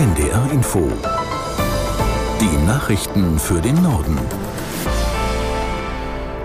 NDR Info. Die Nachrichten für den Norden.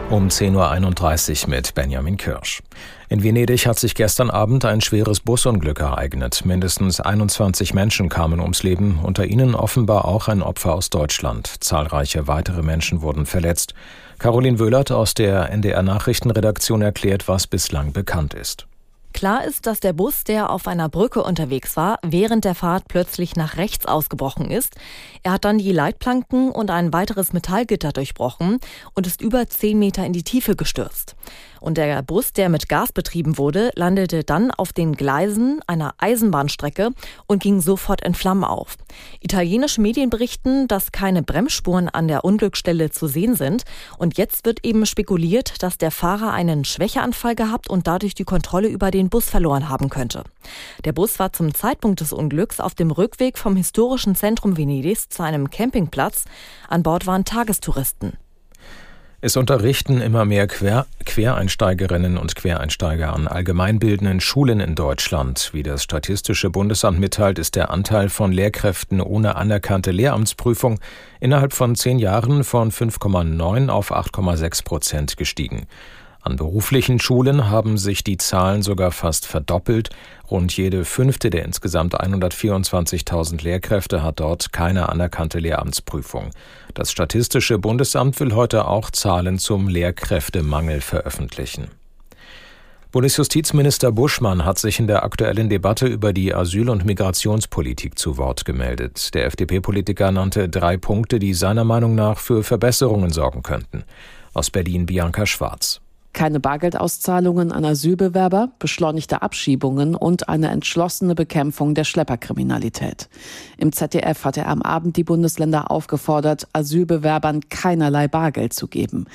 Um 10.31 Uhr mit Benjamin Kirsch. In Venedig hat sich gestern Abend ein schweres Busunglück ereignet. Mindestens 21 Menschen kamen ums Leben, unter ihnen offenbar auch ein Opfer aus Deutschland. Zahlreiche weitere Menschen wurden verletzt. Caroline Wöhlert aus der NDR Nachrichtenredaktion erklärt, was bislang bekannt ist. Klar ist, dass der Bus, der auf einer Brücke unterwegs war, während der Fahrt plötzlich nach rechts ausgebrochen ist. Er hat dann die Leitplanken und ein weiteres Metallgitter durchbrochen und ist über zehn Meter in die Tiefe gestürzt. Und der Bus, der mit Gas betrieben wurde, landete dann auf den Gleisen einer Eisenbahnstrecke und ging sofort in Flammen auf. Italienische Medien berichten, dass keine Bremsspuren an der Unglücksstelle zu sehen sind. Und jetzt wird eben spekuliert, dass der Fahrer einen Schwächeanfall gehabt und dadurch die Kontrolle über den Bus verloren haben könnte. Der Bus war zum Zeitpunkt des Unglücks auf dem Rückweg vom historischen Zentrum Venedigs zu einem Campingplatz. An Bord waren Tagestouristen. Es unterrichten immer mehr Quer Quereinsteigerinnen und Quereinsteiger an allgemeinbildenden Schulen in Deutschland. Wie das Statistische Bundesamt mitteilt, ist der Anteil von Lehrkräften ohne anerkannte Lehramtsprüfung innerhalb von zehn Jahren von 5,9 auf 8,6 Prozent gestiegen. An beruflichen Schulen haben sich die Zahlen sogar fast verdoppelt. Rund jede fünfte der insgesamt 124.000 Lehrkräfte hat dort keine anerkannte Lehramtsprüfung. Das Statistische Bundesamt will heute auch Zahlen zum Lehrkräftemangel veröffentlichen. Bundesjustizminister Buschmann hat sich in der aktuellen Debatte über die Asyl- und Migrationspolitik zu Wort gemeldet. Der FDP-Politiker nannte drei Punkte, die seiner Meinung nach für Verbesserungen sorgen könnten. Aus Berlin Bianca Schwarz keine Bargeldauszahlungen an Asylbewerber, beschleunigte Abschiebungen und eine entschlossene Bekämpfung der Schlepperkriminalität. Im ZDF hat er am Abend die Bundesländer aufgefordert, Asylbewerbern keinerlei Bargeld zu geben.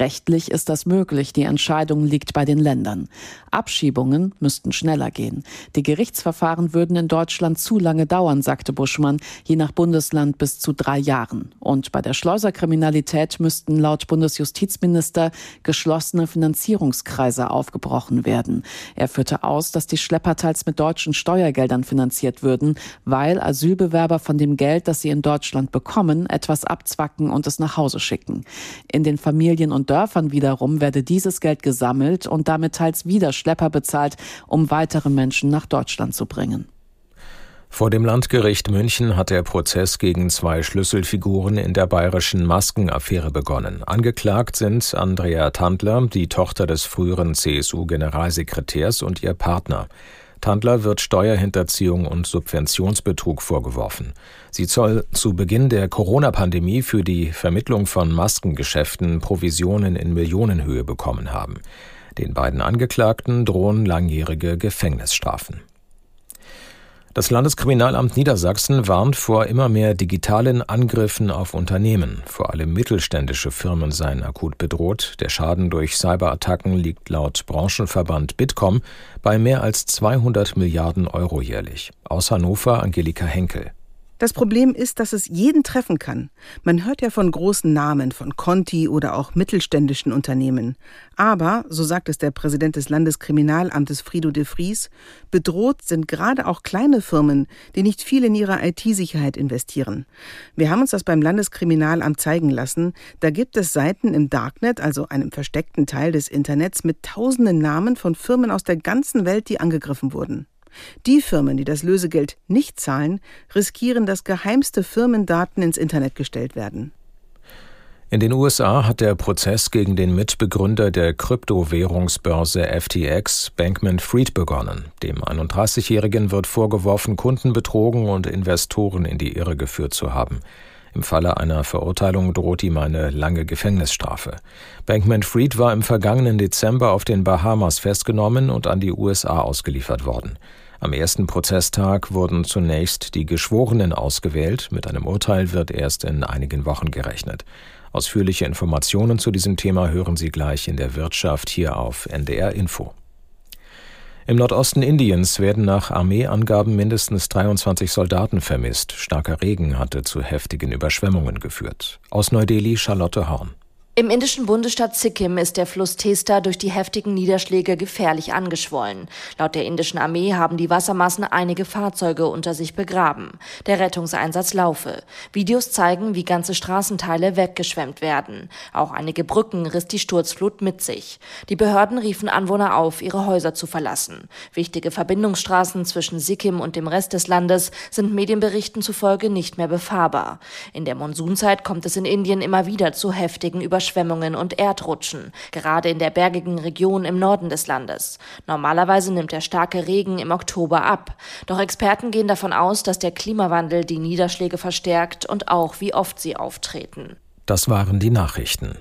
Rechtlich ist das möglich, die Entscheidung liegt bei den Ländern. Abschiebungen müssten schneller gehen. Die Gerichtsverfahren würden in Deutschland zu lange dauern, sagte Buschmann, je nach Bundesland bis zu drei Jahren. Und bei der Schleuserkriminalität müssten laut Bundesjustizminister geschlossene Finanzierungen Finanzierungskreise aufgebrochen werden. Er führte aus, dass die Schlepper teils mit deutschen Steuergeldern finanziert würden, weil Asylbewerber von dem Geld, das sie in Deutschland bekommen, etwas abzwacken und es nach Hause schicken. In den Familien und Dörfern wiederum werde dieses Geld gesammelt und damit teils wieder Schlepper bezahlt, um weitere Menschen nach Deutschland zu bringen. Vor dem Landgericht München hat der Prozess gegen zwei Schlüsselfiguren in der bayerischen Maskenaffäre begonnen. Angeklagt sind Andrea Tandler, die Tochter des früheren CSU-Generalsekretärs und ihr Partner. Tandler wird Steuerhinterziehung und Subventionsbetrug vorgeworfen. Sie soll zu Beginn der Corona-Pandemie für die Vermittlung von Maskengeschäften Provisionen in Millionenhöhe bekommen haben. Den beiden Angeklagten drohen langjährige Gefängnisstrafen. Das Landeskriminalamt Niedersachsen warnt vor immer mehr digitalen Angriffen auf Unternehmen. Vor allem mittelständische Firmen seien akut bedroht. Der Schaden durch Cyberattacken liegt laut Branchenverband Bitkom bei mehr als 200 Milliarden Euro jährlich. Aus Hannover Angelika Henkel. Das Problem ist, dass es jeden treffen kann. Man hört ja von großen Namen, von Conti oder auch mittelständischen Unternehmen. Aber, so sagt es der Präsident des Landeskriminalamtes Frido de Vries, bedroht sind gerade auch kleine Firmen, die nicht viel in ihre IT-Sicherheit investieren. Wir haben uns das beim Landeskriminalamt zeigen lassen. Da gibt es Seiten im Darknet, also einem versteckten Teil des Internets, mit tausenden Namen von Firmen aus der ganzen Welt, die angegriffen wurden. Die Firmen, die das Lösegeld nicht zahlen, riskieren, dass geheimste Firmendaten ins Internet gestellt werden. In den USA hat der Prozess gegen den Mitbegründer der Kryptowährungsbörse FTX, Bankman Fried, begonnen. Dem 31-Jährigen wird vorgeworfen, Kunden betrogen und Investoren in die Irre geführt zu haben. Im Falle einer Verurteilung droht ihm eine lange Gefängnisstrafe. Bankman Fried war im vergangenen Dezember auf den Bahamas festgenommen und an die USA ausgeliefert worden. Am ersten Prozesstag wurden zunächst die Geschworenen ausgewählt. Mit einem Urteil wird erst in einigen Wochen gerechnet. Ausführliche Informationen zu diesem Thema hören Sie gleich in der Wirtschaft hier auf NDR Info. Im Nordosten Indiens werden nach Armeeangaben mindestens 23 Soldaten vermisst. Starker Regen hatte zu heftigen Überschwemmungen geführt. Aus Neu-Delhi Charlotte Horn. Im indischen Bundesstaat Sikkim ist der Fluss Testa durch die heftigen Niederschläge gefährlich angeschwollen. Laut der indischen Armee haben die Wassermassen einige Fahrzeuge unter sich begraben. Der Rettungseinsatz laufe. Videos zeigen, wie ganze Straßenteile weggeschwemmt werden. Auch einige Brücken riss die Sturzflut mit sich. Die Behörden riefen Anwohner auf, ihre Häuser zu verlassen. Wichtige Verbindungsstraßen zwischen Sikkim und dem Rest des Landes sind Medienberichten zufolge nicht mehr befahrbar. In der Monsunzeit kommt es in Indien immer wieder zu heftigen Überschwemmungen Überschwemmungen und Erdrutschen, gerade in der bergigen Region im Norden des Landes. Normalerweise nimmt der starke Regen im Oktober ab. Doch Experten gehen davon aus, dass der Klimawandel die Niederschläge verstärkt und auch wie oft sie auftreten. Das waren die Nachrichten.